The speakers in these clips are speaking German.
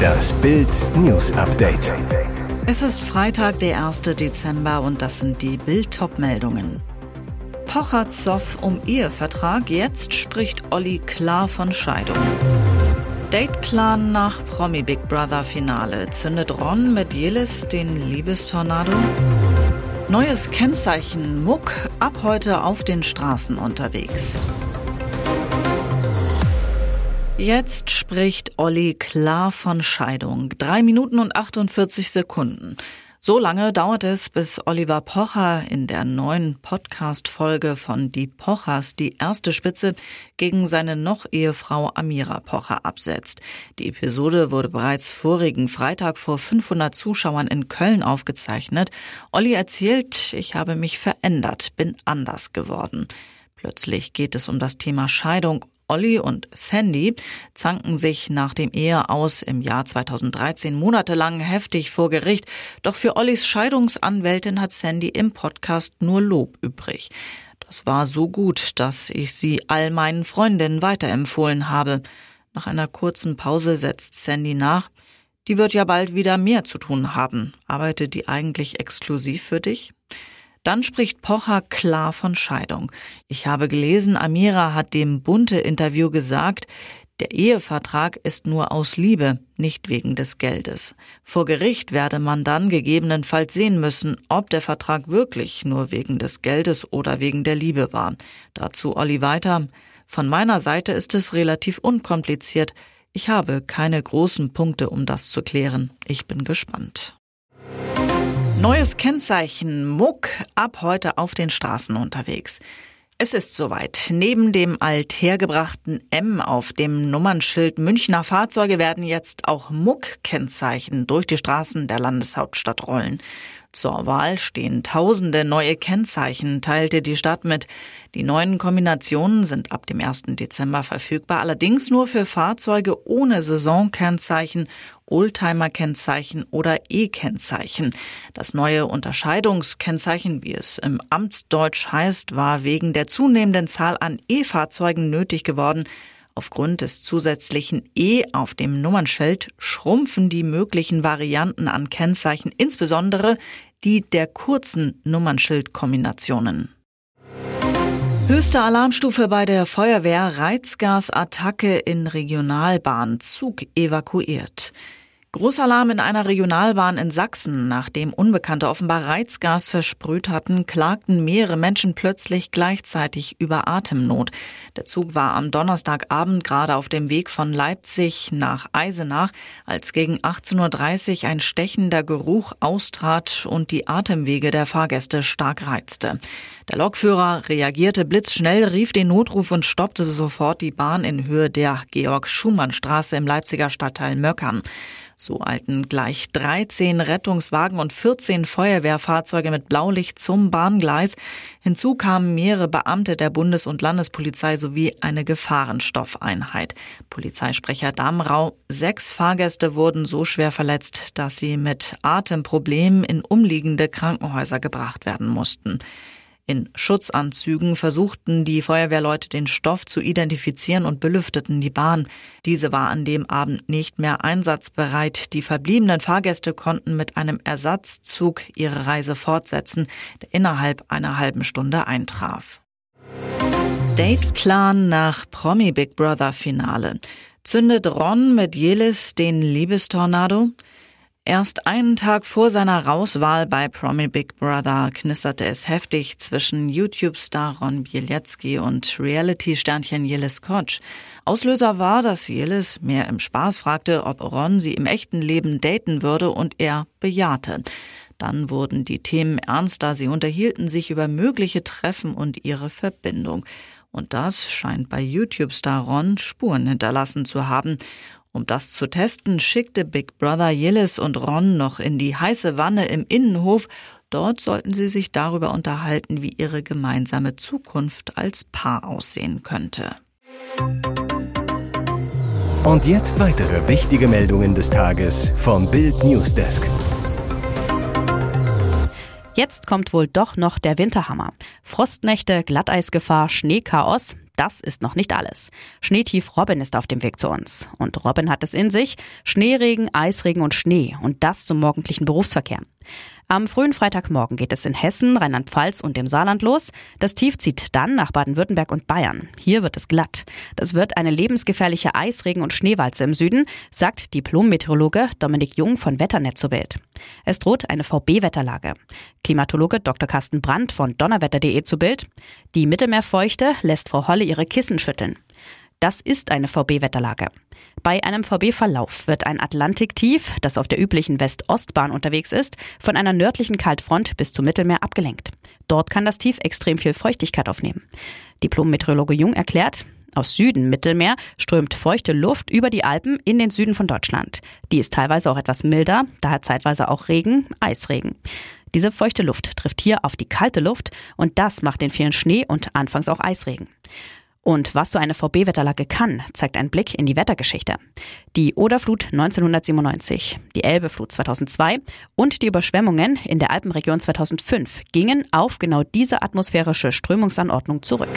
Das Bild News Update. Es ist Freitag, der 1. Dezember und das sind die Bild meldungen Pocher Zoff um Ehevertrag, jetzt spricht Olli klar von Scheidung. Dateplan nach Promi Big Brother Finale. Zündet Ron mit Jelis den Liebestornado? Neues Kennzeichen Muck ab heute auf den Straßen unterwegs. Jetzt spricht Olli klar von Scheidung. Drei Minuten und 48 Sekunden. So lange dauert es, bis Oliver Pocher in der neuen Podcast-Folge von Die Pochers die erste Spitze gegen seine Noch-Ehefrau Amira Pocher absetzt. Die Episode wurde bereits vorigen Freitag vor 500 Zuschauern in Köln aufgezeichnet. Olli erzählt, ich habe mich verändert, bin anders geworden. Plötzlich geht es um das Thema Scheidung Olli und Sandy zanken sich nach dem Eheaus im Jahr 2013 monatelang heftig vor Gericht. Doch für Ollis Scheidungsanwältin hat Sandy im Podcast nur Lob übrig. Das war so gut, dass ich sie all meinen Freundinnen weiterempfohlen habe. Nach einer kurzen Pause setzt Sandy nach. Die wird ja bald wieder mehr zu tun haben. Arbeitet die eigentlich exklusiv für dich? Dann spricht Pocher klar von Scheidung. Ich habe gelesen, Amira hat dem Bunte-Interview gesagt, der Ehevertrag ist nur aus Liebe, nicht wegen des Geldes. Vor Gericht werde man dann gegebenenfalls sehen müssen, ob der Vertrag wirklich nur wegen des Geldes oder wegen der Liebe war. Dazu Olli weiter. Von meiner Seite ist es relativ unkompliziert. Ich habe keine großen Punkte, um das zu klären. Ich bin gespannt. Neues Kennzeichen Muck ab heute auf den Straßen unterwegs. Es ist soweit. Neben dem althergebrachten M auf dem Nummernschild Münchner Fahrzeuge werden jetzt auch Muck-Kennzeichen durch die Straßen der Landeshauptstadt rollen. Zur Wahl stehen tausende neue Kennzeichen, teilte die Stadt mit. Die neuen Kombinationen sind ab dem 1. Dezember verfügbar, allerdings nur für Fahrzeuge ohne Saisonkennzeichen, Oldtimer-Kennzeichen oder E-Kennzeichen. Das neue Unterscheidungskennzeichen, wie es im Amtsdeutsch heißt, war wegen der zunehmenden Zahl an E-Fahrzeugen nötig geworden. Aufgrund des zusätzlichen E auf dem Nummernschild schrumpfen die möglichen Varianten an Kennzeichen, insbesondere die der kurzen Nummernschildkombinationen. Höchste Alarmstufe bei der Feuerwehr Reizgasattacke in Regionalbahn Zug evakuiert. Großalarm in einer Regionalbahn in Sachsen. Nachdem Unbekannte offenbar Reizgas versprüht hatten, klagten mehrere Menschen plötzlich gleichzeitig über Atemnot. Der Zug war am Donnerstagabend gerade auf dem Weg von Leipzig nach Eisenach, als gegen 18.30 Uhr ein stechender Geruch austrat und die Atemwege der Fahrgäste stark reizte. Der Lokführer reagierte blitzschnell, rief den Notruf und stoppte sofort die Bahn in Höhe der Georg-Schumann-Straße im Leipziger Stadtteil Möckern. So eilten gleich 13 Rettungswagen und 14 Feuerwehrfahrzeuge mit Blaulicht zum Bahngleis. Hinzu kamen mehrere Beamte der Bundes- und Landespolizei sowie eine Gefahrenstoffeinheit. Polizeisprecher Damrau, sechs Fahrgäste wurden so schwer verletzt, dass sie mit Atemproblemen in umliegende Krankenhäuser gebracht werden mussten. In Schutzanzügen versuchten die Feuerwehrleute den Stoff zu identifizieren und belüfteten die Bahn. Diese war an dem Abend nicht mehr einsatzbereit. Die verbliebenen Fahrgäste konnten mit einem Ersatzzug ihre Reise fortsetzen, der innerhalb einer halben Stunde eintraf. Dateplan nach Promi Big Brother Finale. Zündet Ron mit Jelis den Liebestornado? Erst einen Tag vor seiner Rauswahl bei Promi Big Brother knisterte es heftig zwischen YouTube-Star Ron Bielецki und Reality-Sternchen Jelis Kotsch. Auslöser war, dass Jelis mehr im Spaß fragte, ob Ron sie im echten Leben daten würde und er bejahte. Dann wurden die Themen ernster, sie unterhielten sich über mögliche Treffen und ihre Verbindung. Und das scheint bei YouTube-Star Ron Spuren hinterlassen zu haben. Um das zu testen, schickte Big Brother Yillis und Ron noch in die heiße Wanne im Innenhof. Dort sollten sie sich darüber unterhalten, wie ihre gemeinsame Zukunft als Paar aussehen könnte. Und jetzt weitere wichtige Meldungen des Tages vom Bild Newsdesk. Jetzt kommt wohl doch noch der Winterhammer. Frostnächte, Glatteisgefahr, Schneechaos. Das ist noch nicht alles. Schneetief Robin ist auf dem Weg zu uns. Und Robin hat es in sich. Schneeregen, Eisregen und Schnee. Und das zum morgendlichen Berufsverkehr. Am frühen Freitagmorgen geht es in Hessen, Rheinland-Pfalz und dem Saarland los. Das Tief zieht dann nach Baden-Württemberg und Bayern. Hier wird es glatt. Das wird eine lebensgefährliche Eisregen- und Schneewalze im Süden, sagt Diplom-Meteorologe Dominik Jung von Wetternet zur Bild. Es droht eine VB-Wetterlage. Klimatologe Dr. Carsten Brandt von donnerwetter.de zu Bild. Die Mittelmeerfeuchte lässt Frau Holle ihre Kissen schütteln. Das ist eine VB-Wetterlage. Bei einem VB-Verlauf wird ein Atlantiktief, das auf der üblichen West-Ost-Bahn unterwegs ist, von einer nördlichen Kaltfront bis zum Mittelmeer abgelenkt. Dort kann das Tief extrem viel Feuchtigkeit aufnehmen. Diplom-Meteorologe Jung erklärt, aus Süden Mittelmeer strömt feuchte Luft über die Alpen in den Süden von Deutschland. Die ist teilweise auch etwas milder, daher zeitweise auch Regen, Eisregen. Diese feuchte Luft trifft hier auf die kalte Luft und das macht den vielen Schnee und anfangs auch Eisregen. Und was so eine VB-Wetterlage kann, zeigt ein Blick in die Wettergeschichte. Die Oderflut 1997, die Elbeflut 2002 und die Überschwemmungen in der Alpenregion 2005 gingen auf genau diese atmosphärische Strömungsanordnung zurück.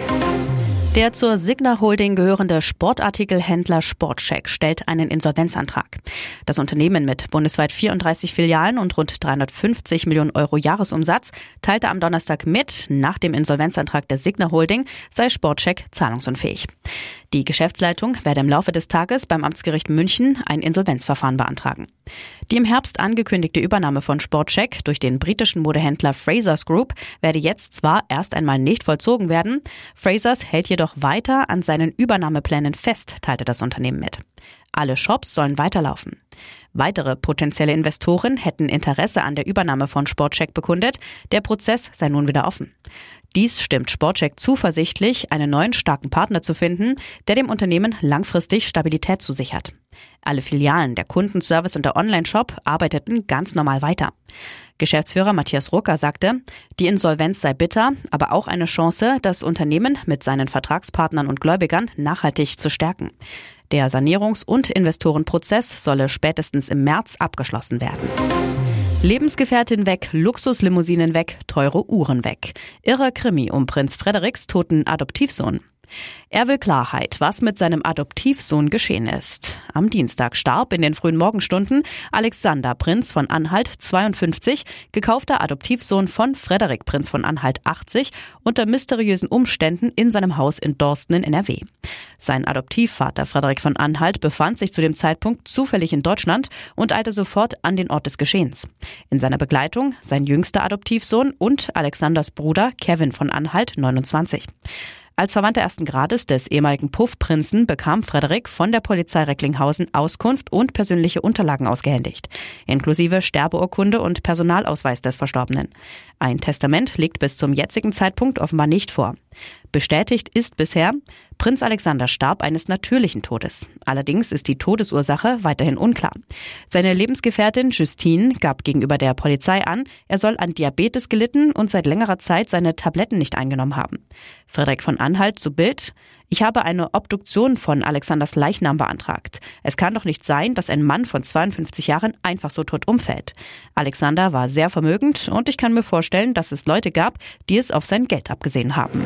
Der zur Signa Holding gehörende Sportartikelhändler Sportcheck stellt einen Insolvenzantrag. Das Unternehmen mit bundesweit 34 Filialen und rund 350 Millionen Euro Jahresumsatz teilte am Donnerstag mit, nach dem Insolvenzantrag der Signa Holding sei Sportcheck zahlungsunfähig. Die Geschäftsleitung werde im Laufe des Tages beim Amtsgericht München ein Insolvenzverfahren beantragen. Die im Herbst angekündigte Übernahme von Sportcheck durch den britischen Modehändler Frasers Group werde jetzt zwar erst einmal nicht vollzogen werden, Frasers hält jedoch weiter an seinen Übernahmeplänen fest, teilte das Unternehmen mit. Alle Shops sollen weiterlaufen. Weitere potenzielle Investoren hätten Interesse an der Übernahme von Sportcheck bekundet. Der Prozess sei nun wieder offen. Dies stimmt Sportcheck zuversichtlich, einen neuen starken Partner zu finden, der dem Unternehmen langfristig Stabilität zusichert. Alle Filialen, der Kundenservice und der Onlineshop arbeiteten ganz normal weiter. Geschäftsführer Matthias Rucker sagte, die Insolvenz sei bitter, aber auch eine Chance, das Unternehmen mit seinen Vertragspartnern und Gläubigern nachhaltig zu stärken. Der Sanierungs- und Investorenprozess solle spätestens im März abgeschlossen werden. Lebensgefährtin weg, Luxuslimousinen weg, teure Uhren weg. Irrer Krimi um Prinz Frederiks toten Adoptivsohn. Er will Klarheit, was mit seinem Adoptivsohn geschehen ist. Am Dienstag starb in den frühen Morgenstunden Alexander Prinz von Anhalt 52, gekaufter Adoptivsohn von Frederik Prinz von Anhalt 80 unter mysteriösen Umständen in seinem Haus in Dorsten in NRW. Sein Adoptivvater Frederik von Anhalt befand sich zu dem Zeitpunkt zufällig in Deutschland und eilte sofort an den Ort des Geschehens. In seiner Begleitung sein jüngster Adoptivsohn und Alexanders Bruder Kevin von Anhalt 29. Als Verwandter ersten Grades des ehemaligen Puffprinzen bekam Frederik von der Polizei Recklinghausen Auskunft und persönliche Unterlagen ausgehändigt, inklusive Sterbeurkunde und Personalausweis des Verstorbenen. Ein Testament liegt bis zum jetzigen Zeitpunkt offenbar nicht vor. Bestätigt ist bisher, Prinz Alexander starb eines natürlichen Todes. Allerdings ist die Todesursache weiterhin unklar. Seine Lebensgefährtin Justine gab gegenüber der Polizei an, er soll an Diabetes gelitten und seit längerer Zeit seine Tabletten nicht eingenommen haben. Frederik von Anhalt zu Bild. Ich habe eine Obduktion von Alexanders Leichnam beantragt. Es kann doch nicht sein, dass ein Mann von 52 Jahren einfach so tot umfällt. Alexander war sehr vermögend und ich kann mir vorstellen, dass es Leute gab, die es auf sein Geld abgesehen haben.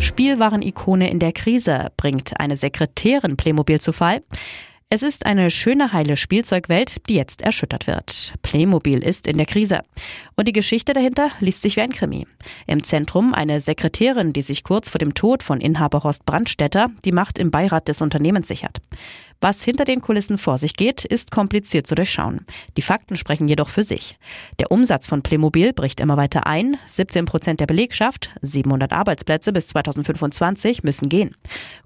Spielwarenikone in der Krise bringt eine Sekretärin Playmobil zu Fall. Es ist eine schöne, heile Spielzeugwelt, die jetzt erschüttert wird. Playmobil ist in der Krise. Und die Geschichte dahinter liest sich wie ein Krimi. Im Zentrum eine Sekretärin, die sich kurz vor dem Tod von Inhaber Horst Brandstätter die Macht im Beirat des Unternehmens sichert. Was hinter den Kulissen vor sich geht, ist kompliziert zu durchschauen. Die Fakten sprechen jedoch für sich. Der Umsatz von Playmobil bricht immer weiter ein. 17 Prozent der Belegschaft, 700 Arbeitsplätze bis 2025 müssen gehen.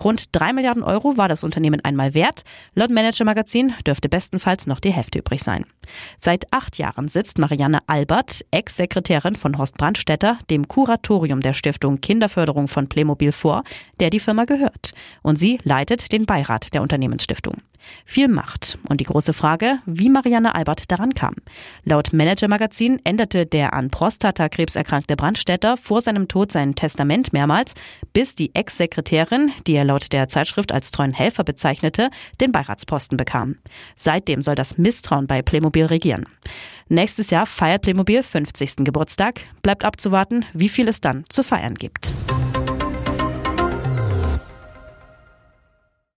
Rund drei Milliarden Euro war das Unternehmen einmal wert. Laut Manager Magazin dürfte bestenfalls noch die Hälfte übrig sein. Seit acht Jahren sitzt Marianne Albert, Ex-Sekretärin von Horst Brandstätter, dem Kuratorium der Stiftung Kinderförderung von Playmobil vor, der die Firma gehört. Und sie leitet den Beirat der Unternehmensstiftung. Stiftung. Viel Macht und die große Frage, wie Marianne Albert daran kam. Laut Manager Magazin änderte der an Prostatakrebs erkrankte Brandstätter vor seinem Tod sein Testament mehrmals, bis die Ex-Sekretärin, die er laut der Zeitschrift als treuen Helfer bezeichnete, den Beiratsposten bekam. Seitdem soll das Misstrauen bei Playmobil regieren. Nächstes Jahr feiert Playmobil 50. Geburtstag. Bleibt abzuwarten, wie viel es dann zu feiern gibt.